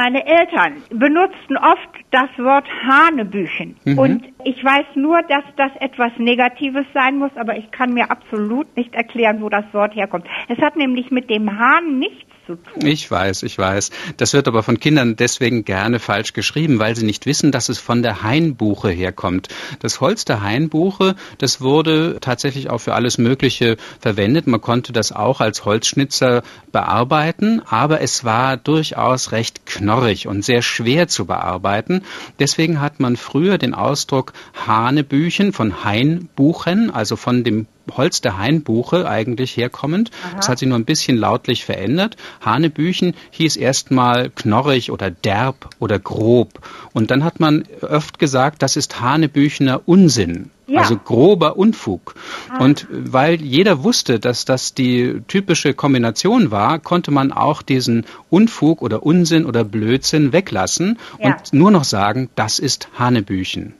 meine Eltern benutzten oft das Wort Hanebüchen. Mhm. Und ich weiß nur, dass das etwas Negatives sein muss, aber ich kann mir absolut nicht erklären, wo das Wort herkommt. Es hat nämlich mit dem Hahn nichts zu tun. Ich weiß, ich weiß. Das wird aber von Kindern deswegen gerne falsch geschrieben, weil sie nicht wissen, dass es von der Hainbuche herkommt. Das Holz der Hainbuche, das wurde tatsächlich auch für alles Mögliche verwendet. Man konnte das auch als Holzschnitzer bearbeiten, aber es war durchaus recht knorrig und sehr schwer zu bearbeiten. Deswegen hat man früher den Ausdruck Hanebüchen von Hainbuchen, also von dem Holz der Hainbuche eigentlich herkommend. Aha. Das hat sich nur ein bisschen lautlich verändert. Hanebüchen hieß erstmal knorrig oder derb oder grob. Und dann hat man oft gesagt, das ist Hanebüchener Unsinn. Ja. Also grober Unfug. Ah. Und weil jeder wusste, dass das die typische Kombination war, konnte man auch diesen Unfug oder Unsinn oder Blödsinn weglassen ja. und nur noch sagen, das ist Hanebüchen.